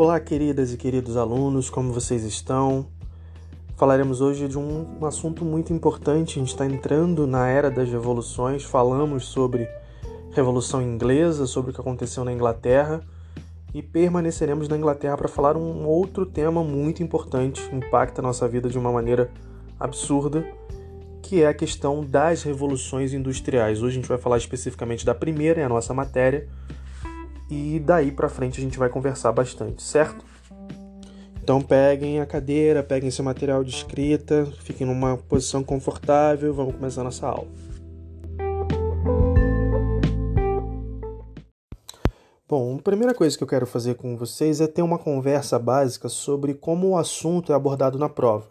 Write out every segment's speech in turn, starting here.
Olá, queridas e queridos alunos, como vocês estão? Falaremos hoje de um assunto muito importante. A gente está entrando na era das revoluções. Falamos sobre Revolução Inglesa, sobre o que aconteceu na Inglaterra e permaneceremos na Inglaterra para falar um outro tema muito importante, impacta a nossa vida de uma maneira absurda, que é a questão das revoluções industriais. Hoje a gente vai falar especificamente da primeira, é a nossa matéria e daí para frente a gente vai conversar bastante, certo? Então peguem a cadeira, peguem seu material de escrita, fiquem numa posição confortável, vamos começar nossa aula. Bom, a primeira coisa que eu quero fazer com vocês é ter uma conversa básica sobre como o assunto é abordado na prova.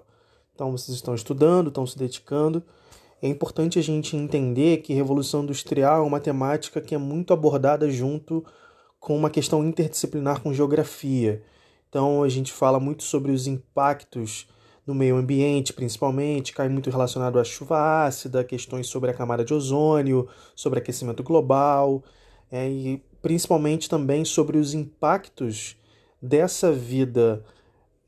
Então, vocês estão estudando, estão se dedicando. É importante a gente entender que Revolução Industrial é uma temática que é muito abordada junto com uma questão interdisciplinar com geografia. Então a gente fala muito sobre os impactos no meio ambiente, principalmente, cai muito relacionado à chuva ácida, questões sobre a camada de ozônio, sobre aquecimento global, é, e principalmente também sobre os impactos dessa vida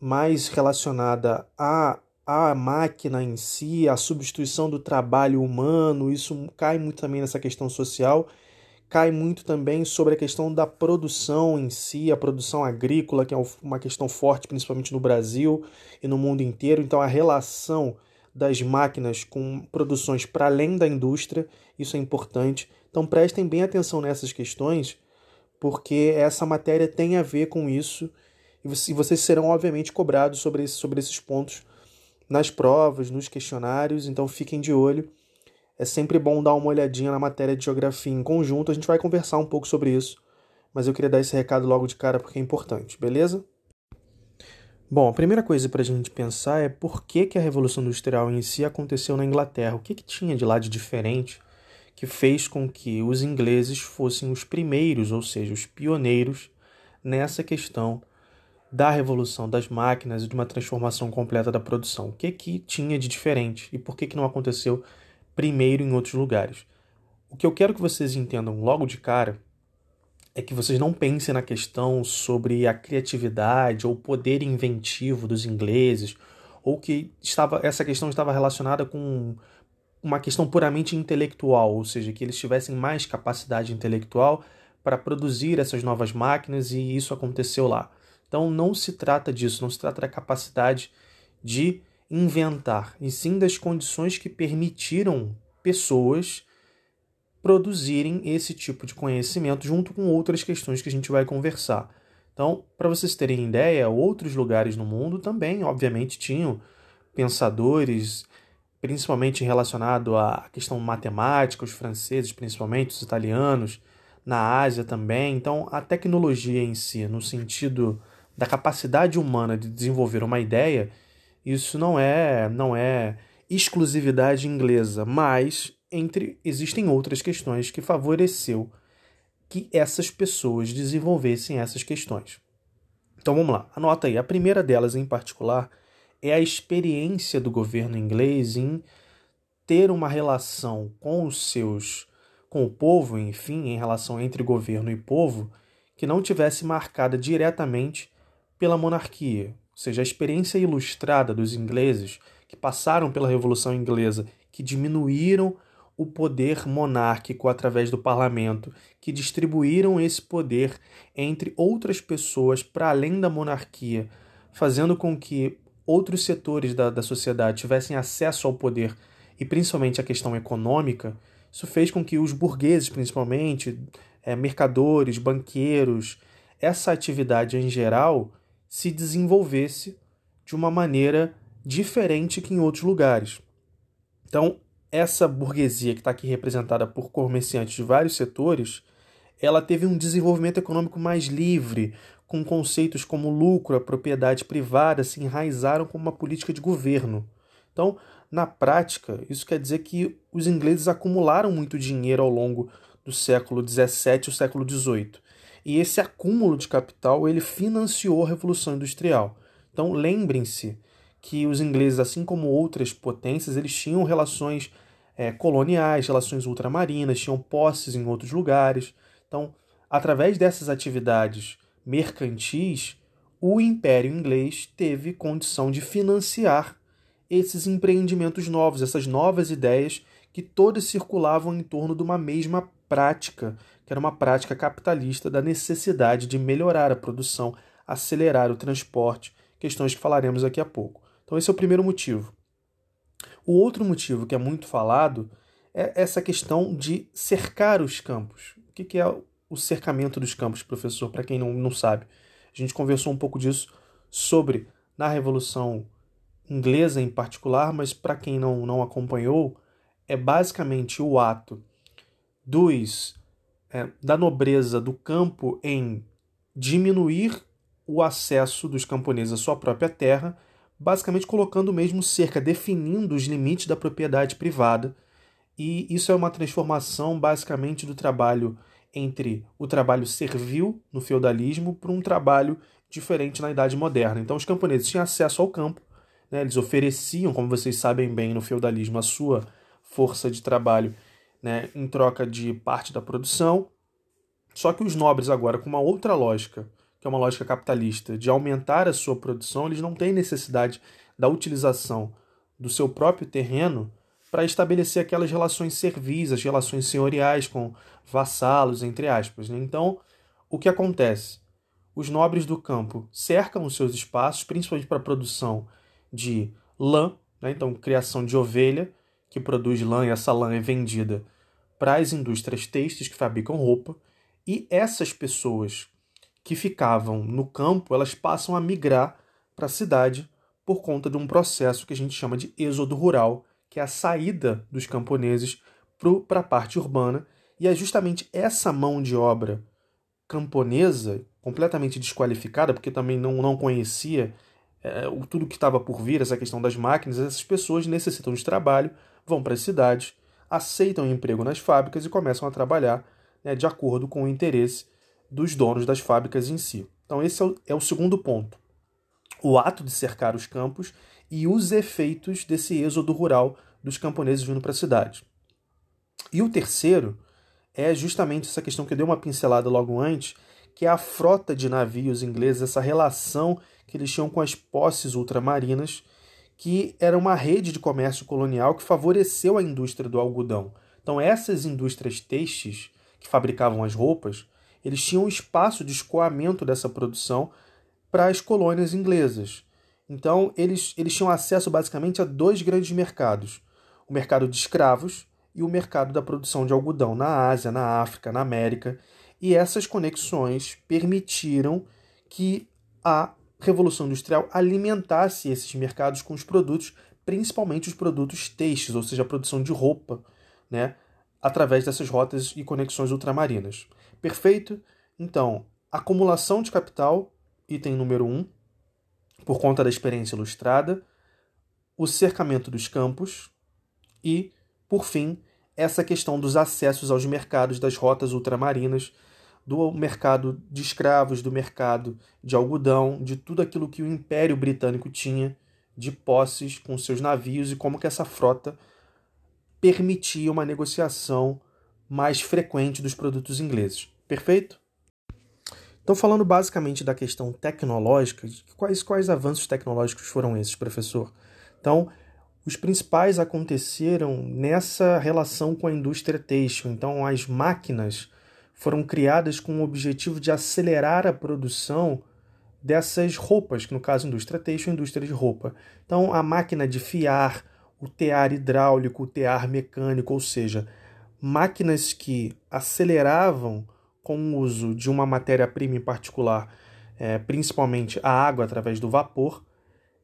mais relacionada à, à máquina em si, à substituição do trabalho humano, isso cai muito também nessa questão social cai muito também sobre a questão da produção em si, a produção agrícola, que é uma questão forte principalmente no Brasil e no mundo inteiro. Então, a relação das máquinas com produções para além da indústria, isso é importante. Então, prestem bem atenção nessas questões, porque essa matéria tem a ver com isso e vocês serão, obviamente, cobrados sobre, sobre esses pontos nas provas, nos questionários, então fiquem de olho é sempre bom dar uma olhadinha na matéria de geografia em conjunto, a gente vai conversar um pouco sobre isso, mas eu queria dar esse recado logo de cara porque é importante, beleza? Bom, a primeira coisa para a gente pensar é por que, que a Revolução Industrial em si aconteceu na Inglaterra. O que, que tinha de lá de diferente que fez com que os ingleses fossem os primeiros, ou seja, os pioneiros, nessa questão da revolução das máquinas e de uma transformação completa da produção. O que, que tinha de diferente e por que, que não aconteceu primeiro em outros lugares. O que eu quero que vocês entendam logo de cara é que vocês não pensem na questão sobre a criatividade ou poder inventivo dos ingleses, ou que estava, essa questão estava relacionada com uma questão puramente intelectual, ou seja, que eles tivessem mais capacidade intelectual para produzir essas novas máquinas e isso aconteceu lá. Então não se trata disso, não se trata da capacidade de inventar, e sim das condições que permitiram pessoas produzirem esse tipo de conhecimento junto com outras questões que a gente vai conversar. Então, para vocês terem ideia, outros lugares no mundo também, obviamente, tinham pensadores, principalmente relacionado à questão matemática, os franceses, principalmente os italianos, na Ásia também. Então, a tecnologia em si, no sentido da capacidade humana de desenvolver uma ideia, isso não é, não é exclusividade inglesa, mas entre existem outras questões que favoreceu que essas pessoas desenvolvessem essas questões. Então vamos lá, anota aí. A primeira delas em particular é a experiência do governo inglês em ter uma relação com os seus com o povo, enfim, em relação entre governo e povo, que não tivesse marcada diretamente pela monarquia, seja, a experiência ilustrada dos ingleses que passaram pela Revolução Inglesa, que diminuíram o poder monárquico através do parlamento, que distribuíram esse poder entre outras pessoas para além da monarquia, fazendo com que outros setores da, da sociedade tivessem acesso ao poder e principalmente a questão econômica, isso fez com que os burgueses, principalmente, é, mercadores, banqueiros, essa atividade em geral se desenvolvesse de uma maneira diferente que em outros lugares. Então, essa burguesia que está aqui representada por comerciantes de vários setores, ela teve um desenvolvimento econômico mais livre, com conceitos como lucro, a propriedade privada se enraizaram como uma política de governo. Então, na prática, isso quer dizer que os ingleses acumularam muito dinheiro ao longo do século XVII e século XVIII e esse acúmulo de capital ele financiou a Revolução Industrial. Então lembrem-se que os ingleses, assim como outras potências, eles tinham relações é, coloniais, relações ultramarinas, tinham posses em outros lugares. Então, através dessas atividades mercantis, o Império Inglês teve condição de financiar esses empreendimentos novos, essas novas ideias que todas circulavam em torno de uma mesma prática, que era uma prática capitalista da necessidade de melhorar a produção, acelerar o transporte, questões que falaremos daqui a pouco. Então, esse é o primeiro motivo. O outro motivo que é muito falado é essa questão de cercar os campos. O que é o cercamento dos campos, professor, para quem não, não sabe? A gente conversou um pouco disso sobre na Revolução Inglesa em particular, mas para quem não, não acompanhou, é basicamente o ato dos é, da nobreza do campo em diminuir o acesso dos camponeses à sua própria terra, basicamente colocando mesmo cerca, definindo os limites da propriedade privada. E isso é uma transformação basicamente do trabalho entre o trabalho servil no feudalismo para um trabalho diferente na Idade Moderna. Então, os camponeses tinham acesso ao campo, né? eles ofereciam, como vocês sabem bem, no feudalismo, a sua força de trabalho né, em troca de parte da produção. Só que os nobres, agora, com uma outra lógica, que é uma lógica capitalista, de aumentar a sua produção, eles não têm necessidade da utilização do seu próprio terreno para estabelecer aquelas relações servis, as relações senhoriais com vassalos, entre aspas. Né? Então, o que acontece? Os nobres do campo cercam os seus espaços, principalmente para a produção de lã, né? então criação de ovelha, que produz lã e essa lã é vendida para as indústrias têxteis que fabricam roupa, e essas pessoas que ficavam no campo, elas passam a migrar para a cidade por conta de um processo que a gente chama de êxodo rural, que é a saída dos camponeses para a parte urbana, e é justamente essa mão de obra camponesa, completamente desqualificada, porque também não, não conhecia é, tudo que estava por vir, essa questão das máquinas, essas pessoas necessitam de trabalho, vão para as cidades, aceitam emprego nas fábricas e começam a trabalhar né, de acordo com o interesse dos donos das fábricas em si. Então, esse é o, é o segundo ponto. O ato de cercar os campos e os efeitos desse êxodo rural dos camponeses vindo para a cidade. E o terceiro é justamente essa questão que eu dei uma pincelada logo antes, que é a frota de navios ingleses, essa relação que eles tinham com as posses ultramarinas, que era uma rede de comércio colonial que favoreceu a indústria do algodão. Então, essas indústrias têxteis que fabricavam as roupas, eles tinham espaço de escoamento dessa produção para as colônias inglesas. Então, eles, eles tinham acesso basicamente a dois grandes mercados: o mercado de escravos e o mercado da produção de algodão na Ásia, na África, na América. E essas conexões permitiram que a Revolução Industrial alimentasse esses mercados com os produtos, principalmente os produtos têxteis, ou seja, a produção de roupa, né, através dessas rotas e conexões ultramarinas. Perfeito? Então, acumulação de capital, item número 1, um, por conta da experiência ilustrada, o cercamento dos campos e, por fim, essa questão dos acessos aos mercados das rotas ultramarinas, do mercado de escravos, do mercado de algodão, de tudo aquilo que o Império Britânico tinha de posses com seus navios e como que essa frota permitia uma negociação mais frequente dos produtos ingleses. Perfeito? Então, falando basicamente da questão tecnológica, quais, quais avanços tecnológicos foram esses, professor? Então, os principais aconteceram nessa relação com a indústria têxtil. Então, as máquinas foram criadas com o objetivo de acelerar a produção dessas roupas, que no caso indústria têxtil, indústria de roupa. Então, a máquina de fiar, o tear hidráulico, o tear mecânico, ou seja, máquinas que aceleravam com o uso de uma matéria-prima em particular, é, principalmente a água através do vapor,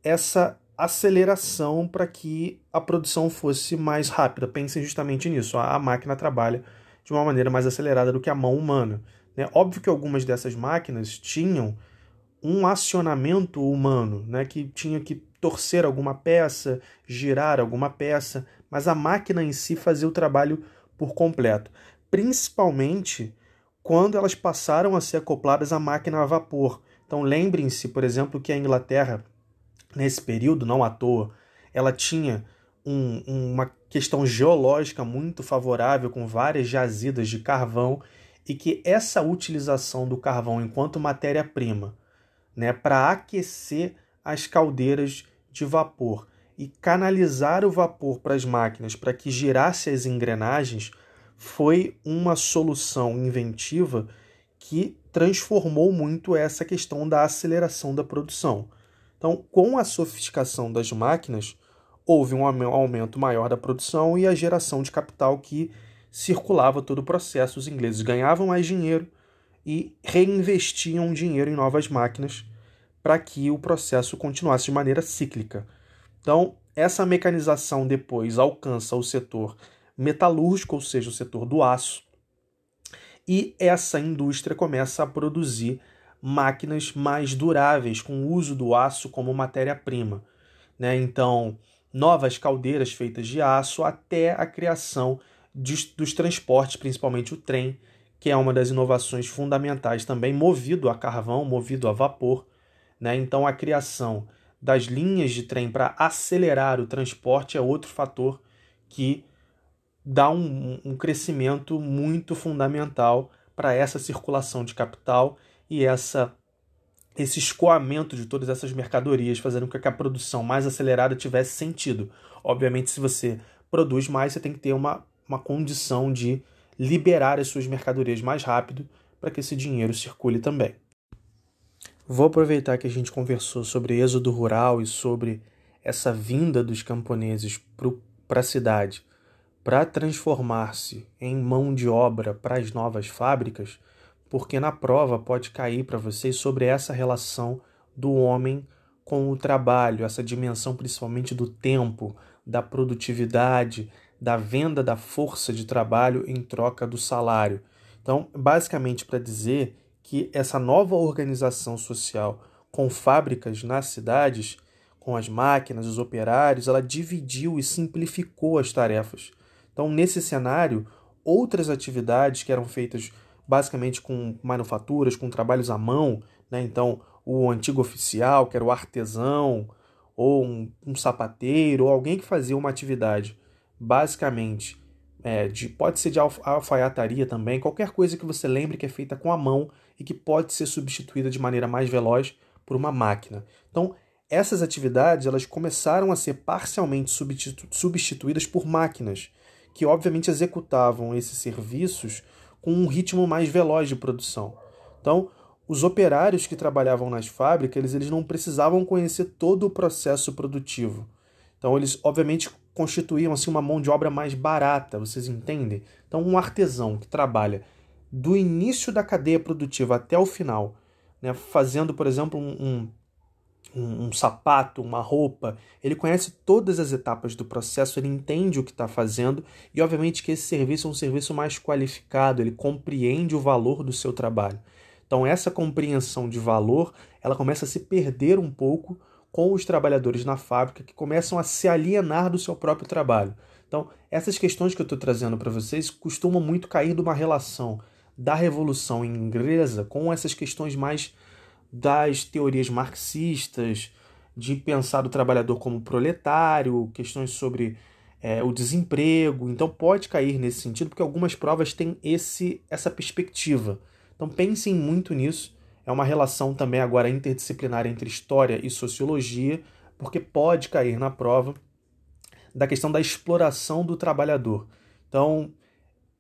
essa aceleração para que a produção fosse mais rápida. Pensem justamente nisso. A máquina trabalha de uma maneira mais acelerada do que a mão humana. Né? Óbvio que algumas dessas máquinas tinham um acionamento humano, né? que tinha que torcer alguma peça, girar alguma peça, mas a máquina em si fazia o trabalho por completo. Principalmente quando elas passaram a ser acopladas à máquina a vapor. Então lembrem-se, por exemplo, que a Inglaterra, nesse período, não à toa, ela tinha um, uma questão geológica muito favorável, com várias jazidas de carvão, e que essa utilização do carvão enquanto matéria-prima né, para aquecer as caldeiras de vapor e canalizar o vapor para as máquinas para que girasse as engrenagens foi uma solução inventiva que transformou muito essa questão da aceleração da produção. Então, com a sofisticação das máquinas, houve um aumento maior da produção e a geração de capital que circulava todo o processo. Os ingleses ganhavam mais dinheiro e reinvestiam dinheiro em novas máquinas para que o processo continuasse de maneira cíclica. Então, essa mecanização depois alcança o setor metalúrgico, ou seja, o setor do aço, e essa indústria começa a produzir máquinas mais duráveis, com o uso do aço como matéria-prima. Né? Então, novas caldeiras feitas de aço até a criação dos transportes, principalmente o trem, que é uma das inovações fundamentais também, movido a carvão, movido a vapor. Né? Então, a criação das linhas de trem para acelerar o transporte é outro fator que dá um, um crescimento muito fundamental para essa circulação de capital e essa esse escoamento de todas essas mercadorias, fazendo com que a produção mais acelerada tivesse sentido. Obviamente, se você produz mais, você tem que ter uma, uma condição de liberar as suas mercadorias mais rápido para que esse dinheiro circule também. Vou aproveitar que a gente conversou sobre êxodo rural e sobre essa vinda dos camponeses para a cidade para transformar-se em mão de obra para as novas fábricas porque na prova pode cair para vocês sobre essa relação do homem com o trabalho, essa dimensão principalmente do tempo, da produtividade, da venda da força de trabalho em troca do salário. Então, basicamente para dizer que essa nova organização social com fábricas nas cidades, com as máquinas, os operários, ela dividiu e simplificou as tarefas. Então, nesse cenário, outras atividades que eram feitas basicamente com manufaturas, com trabalhos à mão, né? Então, o antigo oficial, que era o artesão, ou um, um sapateiro, ou alguém que fazia uma atividade basicamente é, de, pode ser de alfaiataria também, qualquer coisa que você lembre que é feita com a mão e que pode ser substituída de maneira mais veloz por uma máquina. Então, essas atividades elas começaram a ser parcialmente substitu substituídas por máquinas, que obviamente executavam esses serviços com um ritmo mais veloz de produção. Então, os operários que trabalhavam nas fábricas, eles, eles não precisavam conhecer todo o processo produtivo. Então, eles, obviamente, constituíam assim, uma mão de obra mais barata, vocês entendem? Então, um artesão que trabalha do início da cadeia produtiva até o final, né, fazendo, por exemplo, um, um um, um, sapato, uma roupa, ele conhece todas as etapas do processo, ele entende o que está fazendo e, obviamente, que esse serviço é um serviço mais qualificado, ele compreende o valor do seu trabalho. Então, essa compreensão de valor ela começa a se perder um pouco com os trabalhadores na fábrica que começam a se alienar do seu próprio trabalho. Então, essas questões que eu estou trazendo para vocês costumam muito cair de uma relação da Revolução Inglesa com essas questões mais das teorias marxistas, de pensar o trabalhador como proletário, questões sobre é, o desemprego. Então pode cair nesse sentido, porque algumas provas têm esse, essa perspectiva. Então pensem muito nisso. É uma relação também agora interdisciplinar entre história e sociologia, porque pode cair na prova da questão da exploração do trabalhador. Então,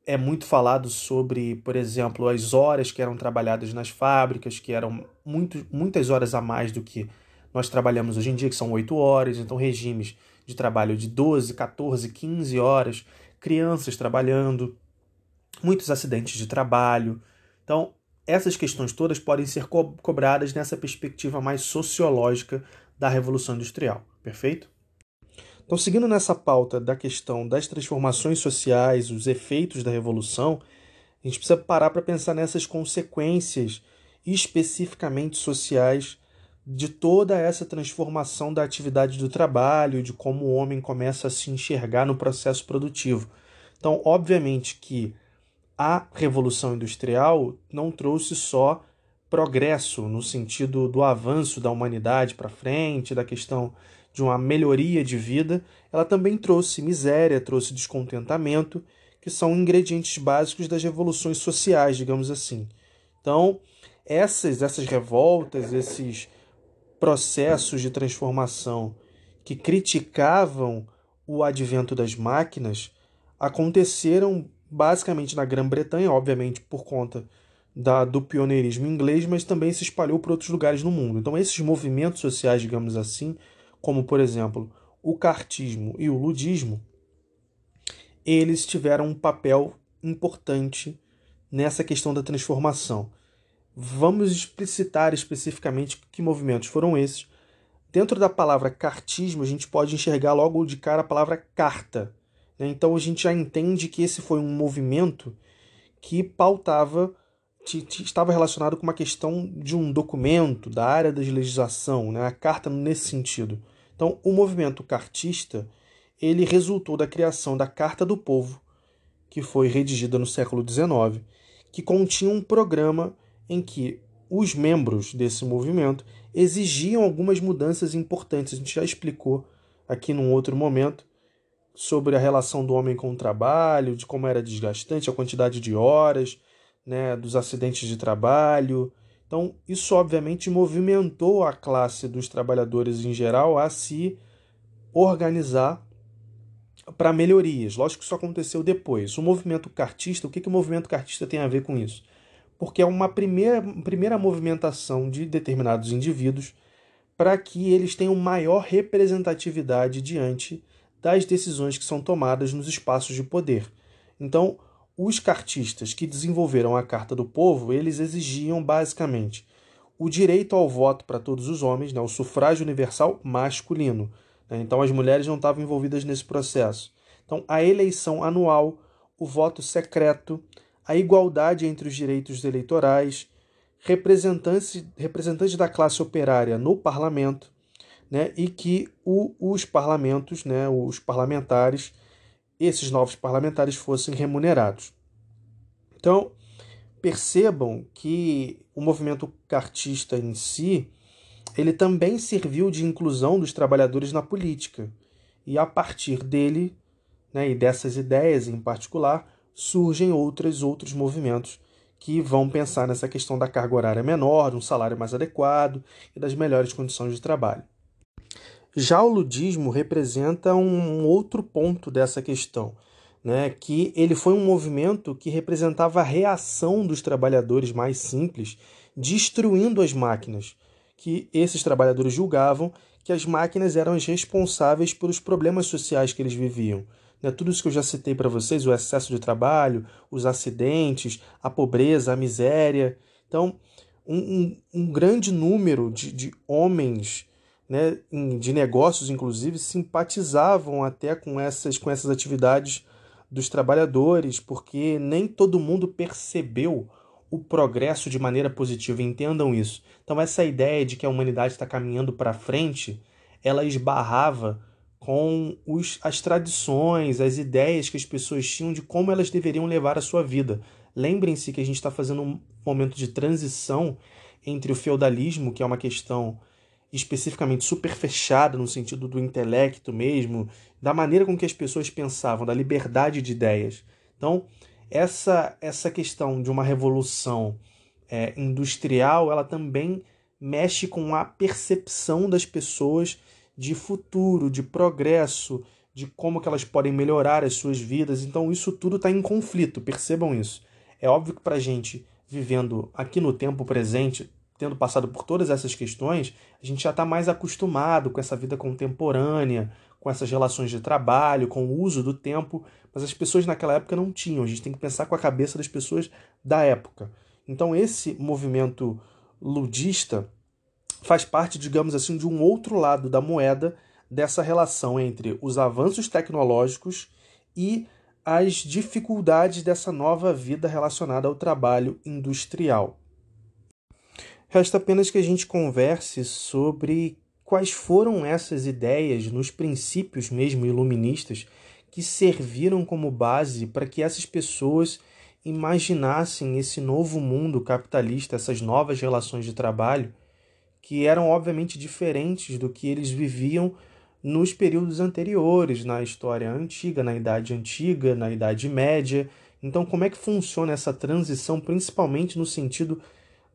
é muito falado sobre, por exemplo, as horas que eram trabalhadas nas fábricas, que eram muito, muitas horas a mais do que nós trabalhamos hoje em dia, que são 8 horas, então regimes de trabalho de 12, 14, 15 horas, crianças trabalhando, muitos acidentes de trabalho. Então, essas questões todas podem ser co cobradas nessa perspectiva mais sociológica da Revolução Industrial, perfeito? Então, seguindo nessa pauta da questão das transformações sociais, os efeitos da revolução, a gente precisa parar para pensar nessas consequências especificamente sociais de toda essa transformação da atividade do trabalho, de como o homem começa a se enxergar no processo produtivo. Então, obviamente que a revolução industrial não trouxe só progresso no sentido do avanço da humanidade para frente, da questão de uma melhoria de vida, ela também trouxe miséria, trouxe descontentamento, que são ingredientes básicos das revoluções sociais, digamos assim. Então, essas, essas revoltas, esses processos de transformação que criticavam o advento das máquinas aconteceram basicamente na Grã-Bretanha, obviamente por conta da, do pioneirismo inglês, mas também se espalhou por outros lugares no mundo. Então, esses movimentos sociais, digamos assim, como por exemplo o cartismo e o ludismo, eles tiveram um papel importante nessa questão da transformação. Vamos explicitar especificamente que movimentos foram esses. Dentro da palavra cartismo, a gente pode enxergar logo de cara a palavra carta. Né? Então a gente já entende que esse foi um movimento que pautava, estava relacionado com uma questão de um documento da área da legislação, né? a carta nesse sentido. Então o movimento cartista ele resultou da criação da Carta do Povo, que foi redigida no século XIX, que continha um programa em que os membros desse movimento exigiam algumas mudanças importantes. A gente já explicou aqui num outro momento sobre a relação do homem com o trabalho, de como era desgastante a quantidade de horas, né, dos acidentes de trabalho. Então, isso obviamente movimentou a classe dos trabalhadores em geral a se organizar para melhorias. Lógico que isso aconteceu depois. O movimento cartista, o que, que o movimento cartista tem a ver com isso? porque é uma primeira, primeira movimentação de determinados indivíduos para que eles tenham maior representatividade diante das decisões que são tomadas nos espaços de poder. Então, os cartistas que desenvolveram a Carta do Povo, eles exigiam basicamente o direito ao voto para todos os homens, né, o sufrágio universal masculino. Né, então, as mulheres não estavam envolvidas nesse processo. Então, a eleição anual, o voto secreto, a igualdade entre os direitos eleitorais, representantes, representantes da classe operária no parlamento, né, e que o, os parlamentos, né, os parlamentares, esses novos parlamentares fossem remunerados. Então, percebam que o movimento cartista em si, ele também serviu de inclusão dos trabalhadores na política. E a partir dele, né, e dessas ideias em particular, surgem outros outros movimentos que vão pensar nessa questão da carga horária menor, de um salário mais adequado e das melhores condições de trabalho. Já o ludismo representa um outro ponto dessa questão, né, que ele foi um movimento que representava a reação dos trabalhadores mais simples, destruindo as máquinas, que esses trabalhadores julgavam que as máquinas eram as responsáveis pelos problemas sociais que eles viviam. Né? Tudo isso que eu já citei para vocês, o excesso de trabalho, os acidentes, a pobreza, a miséria. Então, um, um, um grande número de, de homens né, de negócios, inclusive, simpatizavam até com essas, com essas atividades dos trabalhadores, porque nem todo mundo percebeu o progresso de maneira positiva, entendam isso. Então, essa ideia de que a humanidade está caminhando para frente, ela esbarrava com os, as tradições, as ideias que as pessoas tinham de como elas deveriam levar a sua vida. Lembrem-se que a gente está fazendo um momento de transição entre o feudalismo, que é uma questão especificamente super fechada no sentido do intelecto mesmo, da maneira com que as pessoas pensavam, da liberdade de ideias. Então, essa essa questão de uma revolução é, industrial, ela também mexe com a percepção das pessoas de futuro, de progresso, de como que elas podem melhorar as suas vidas. Então isso tudo está em conflito, percebam isso. É óbvio que para gente vivendo aqui no tempo presente, tendo passado por todas essas questões, a gente já está mais acostumado com essa vida contemporânea, com essas relações de trabalho, com o uso do tempo, mas as pessoas naquela época não tinham. A gente tem que pensar com a cabeça das pessoas da época. Então esse movimento ludista faz parte, digamos assim, de um outro lado da moeda dessa relação entre os avanços tecnológicos e as dificuldades dessa nova vida relacionada ao trabalho industrial. Resta apenas que a gente converse sobre quais foram essas ideias nos princípios mesmo iluministas que serviram como base para que essas pessoas imaginassem esse novo mundo capitalista, essas novas relações de trabalho que eram obviamente diferentes do que eles viviam nos períodos anteriores, na história antiga, na Idade Antiga, na Idade Média. Então, como é que funciona essa transição, principalmente no sentido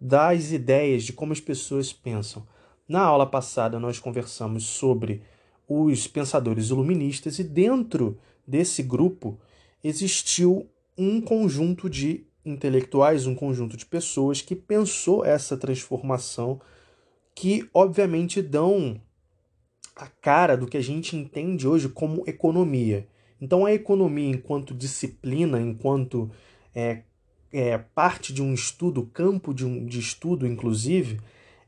das ideias, de como as pessoas pensam. Na aula passada, nós conversamos sobre os pensadores iluministas e dentro desse grupo existiu um conjunto de intelectuais, um conjunto de pessoas que pensou essa transformação que obviamente dão a cara do que a gente entende hoje como economia. Então a economia enquanto disciplina, enquanto é, é parte de um estudo, campo de, um, de estudo inclusive,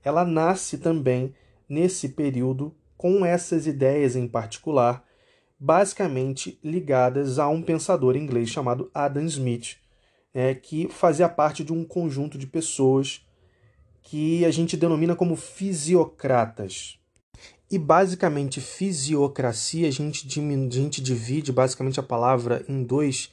ela nasce também nesse período com essas ideias em particular, basicamente ligadas a um pensador inglês chamado Adam Smith, é, que fazia parte de um conjunto de pessoas que a gente denomina como fisiocratas. E basicamente, fisiocracia, a gente, a gente divide basicamente a palavra em dois,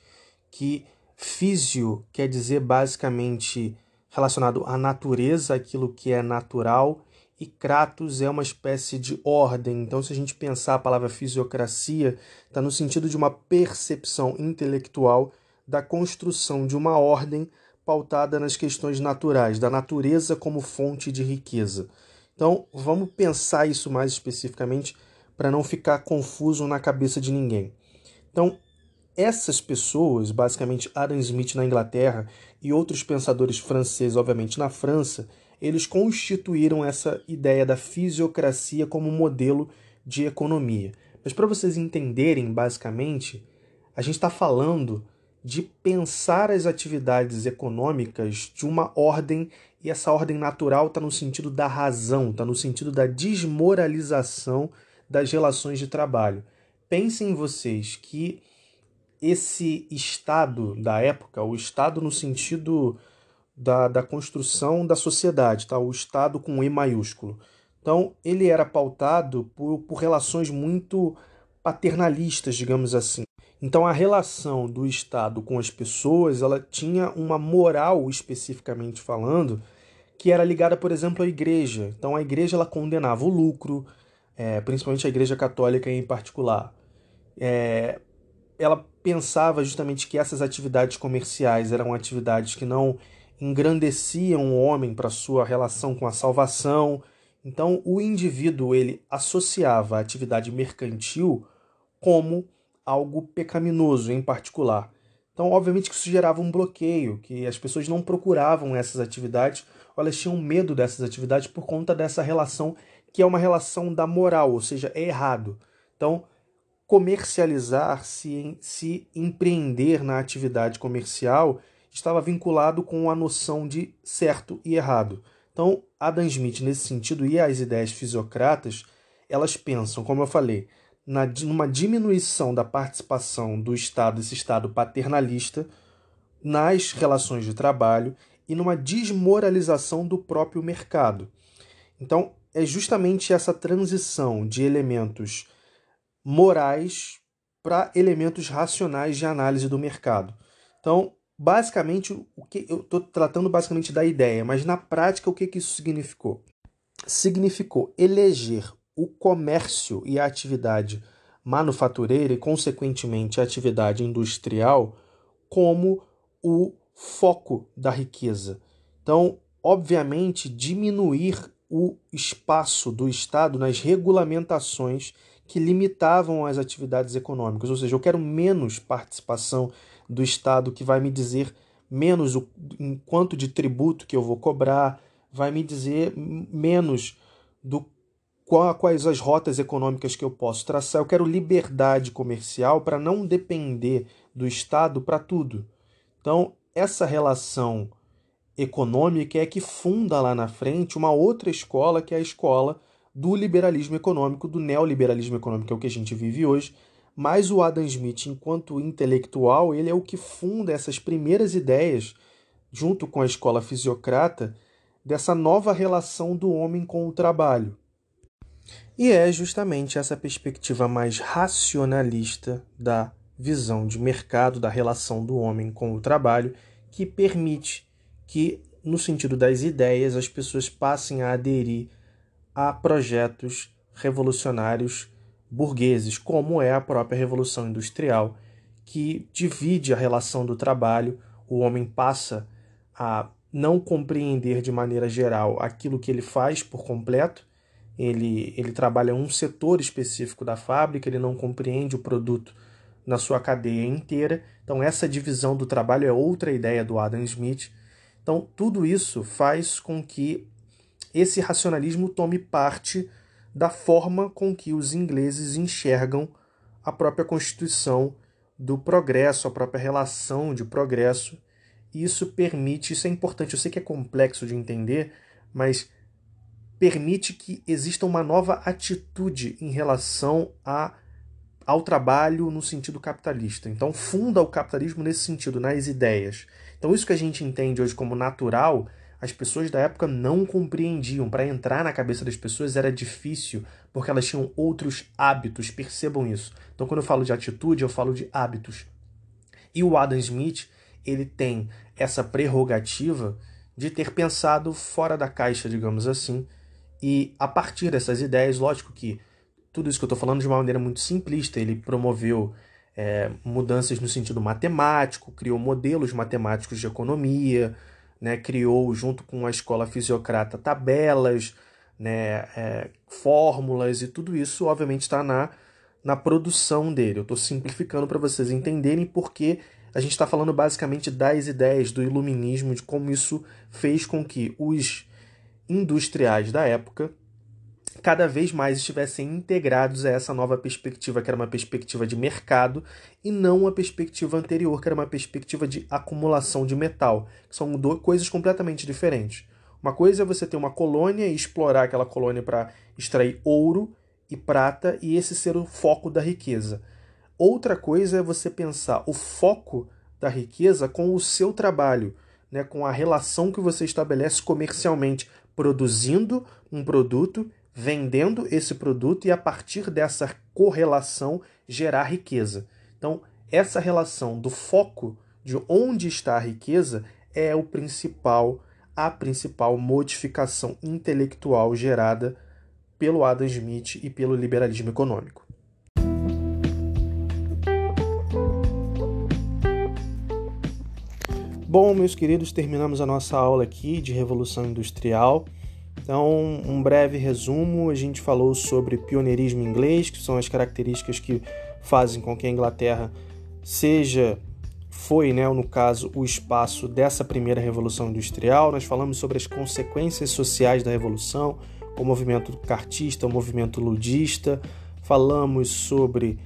que físio quer dizer basicamente relacionado à natureza, aquilo que é natural, e Kratos é uma espécie de ordem. Então, se a gente pensar a palavra fisiocracia, está no sentido de uma percepção intelectual da construção de uma ordem pautada nas questões naturais, da natureza como fonte de riqueza. Então, vamos pensar isso mais especificamente para não ficar confuso na cabeça de ninguém. Então, essas pessoas, basicamente Adam Smith na Inglaterra e outros pensadores franceses, obviamente na França, eles constituíram essa ideia da fisiocracia como modelo de economia. Mas para vocês entenderem, basicamente, a gente está falando de pensar as atividades econômicas de uma ordem, e essa ordem natural está no sentido da razão, está no sentido da desmoralização das relações de trabalho. Pensem vocês que esse Estado da época, o Estado no sentido da, da construção da sociedade, tá? o Estado com E maiúsculo. Então, ele era pautado por, por relações muito paternalistas, digamos assim. Então, a relação do Estado com as pessoas, ela tinha uma moral, especificamente falando, que era ligada, por exemplo, à igreja. Então, a igreja ela condenava o lucro, é, principalmente a igreja católica em particular. É, ela pensava justamente que essas atividades comerciais eram atividades que não engrandeciam o homem para sua relação com a salvação. Então, o indivíduo ele associava a atividade mercantil como algo pecaminoso em particular. Então, obviamente que isso gerava um bloqueio, que as pessoas não procuravam essas atividades, ou elas tinham medo dessas atividades por conta dessa relação que é uma relação da moral, ou seja, é errado. Então, comercializar, se, se empreender na atividade comercial, estava vinculado com a noção de certo e errado. Então, Adam Smith, nesse sentido, e as ideias fisiocratas, elas pensam, como eu falei, na, numa diminuição da participação do Estado, esse Estado paternalista, nas relações de trabalho e numa desmoralização do próprio mercado. Então, é justamente essa transição de elementos morais para elementos racionais de análise do mercado. Então, basicamente, o que eu estou tratando basicamente da ideia, mas na prática o que, que isso significou? Significou eleger o comércio e a atividade manufatureira e, consequentemente, a atividade industrial como o foco da riqueza. Então, obviamente, diminuir o espaço do Estado nas regulamentações que limitavam as atividades econômicas, ou seja, eu quero menos participação do Estado que vai me dizer menos o em quanto de tributo que eu vou cobrar, vai me dizer menos do quais as rotas econômicas que eu posso traçar. Eu quero liberdade comercial para não depender do Estado para tudo. Então, essa relação econômica é que funda lá na frente uma outra escola, que é a escola do liberalismo econômico, do neoliberalismo econômico, que é o que a gente vive hoje, mas o Adam Smith, enquanto intelectual, ele é o que funda essas primeiras ideias, junto com a escola fisiocrata, dessa nova relação do homem com o trabalho. E é justamente essa perspectiva mais racionalista da visão de mercado, da relação do homem com o trabalho, que permite que, no sentido das ideias, as pessoas passem a aderir a projetos revolucionários burgueses, como é a própria Revolução Industrial, que divide a relação do trabalho, o homem passa a não compreender de maneira geral aquilo que ele faz por completo. Ele, ele trabalha um setor específico da fábrica, ele não compreende o produto na sua cadeia inteira. Então, essa divisão do trabalho é outra ideia do Adam Smith. Então, tudo isso faz com que esse racionalismo tome parte da forma com que os ingleses enxergam a própria constituição do progresso, a própria relação de progresso. E isso permite, isso é importante, eu sei que é complexo de entender, mas permite que exista uma nova atitude em relação a, ao trabalho no sentido capitalista. Então, funda o capitalismo nesse sentido, nas ideias. Então, isso que a gente entende hoje como natural as pessoas da época não compreendiam. Para entrar na cabeça das pessoas era difícil, porque elas tinham outros hábitos, percebam isso. Então, quando eu falo de atitude, eu falo de hábitos. E o Adam Smith, ele tem essa prerrogativa de ter pensado fora da caixa, digamos assim, e a partir dessas ideias, lógico que tudo isso que eu estou falando de uma maneira muito simplista, ele promoveu é, mudanças no sentido matemático, criou modelos matemáticos de economia, né, criou, junto com a escola fisiocrata, tabelas, né, é, fórmulas e tudo isso, obviamente, está na, na produção dele. Eu estou simplificando para vocês entenderem porque a gente está falando basicamente das ideias do iluminismo, de como isso fez com que os industriais da época cada vez mais estivessem integrados a essa nova perspectiva, que era uma perspectiva de mercado, e não a perspectiva anterior, que era uma perspectiva de acumulação de metal, são duas coisas completamente diferentes. Uma coisa é você ter uma colônia e explorar aquela colônia para extrair ouro e prata e esse ser o foco da riqueza. Outra coisa é você pensar o foco da riqueza com o seu trabalho, né, com a relação que você estabelece comercialmente, produzindo um produto vendendo esse produto e a partir dessa correlação gerar riqueza. Então, essa relação do foco de onde está a riqueza é o principal a principal modificação intelectual gerada pelo Adam Smith e pelo liberalismo econômico. Bom, meus queridos, terminamos a nossa aula aqui de Revolução Industrial. Então, um breve resumo: a gente falou sobre pioneirismo inglês, que são as características que fazem com que a Inglaterra seja, foi, né, no caso, o espaço dessa primeira revolução industrial. Nós falamos sobre as consequências sociais da revolução, o movimento cartista, o movimento ludista. Falamos sobre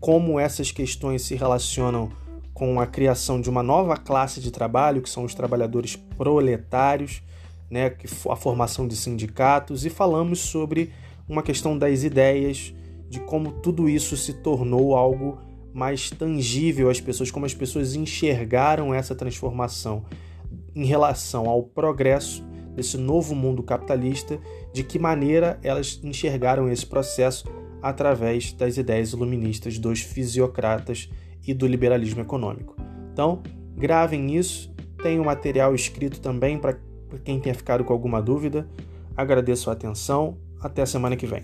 como essas questões se relacionam com a criação de uma nova classe de trabalho, que são os trabalhadores proletários né, a formação de sindicatos e falamos sobre uma questão das ideias, de como tudo isso se tornou algo mais tangível às pessoas, como as pessoas enxergaram essa transformação em relação ao progresso desse novo mundo capitalista, de que maneira elas enxergaram esse processo através das ideias iluministas dos fisiocratas e do liberalismo econômico. Então, gravem isso, tem o um material escrito também para por quem tenha ficado com alguma dúvida, agradeço a atenção. Até a semana que vem.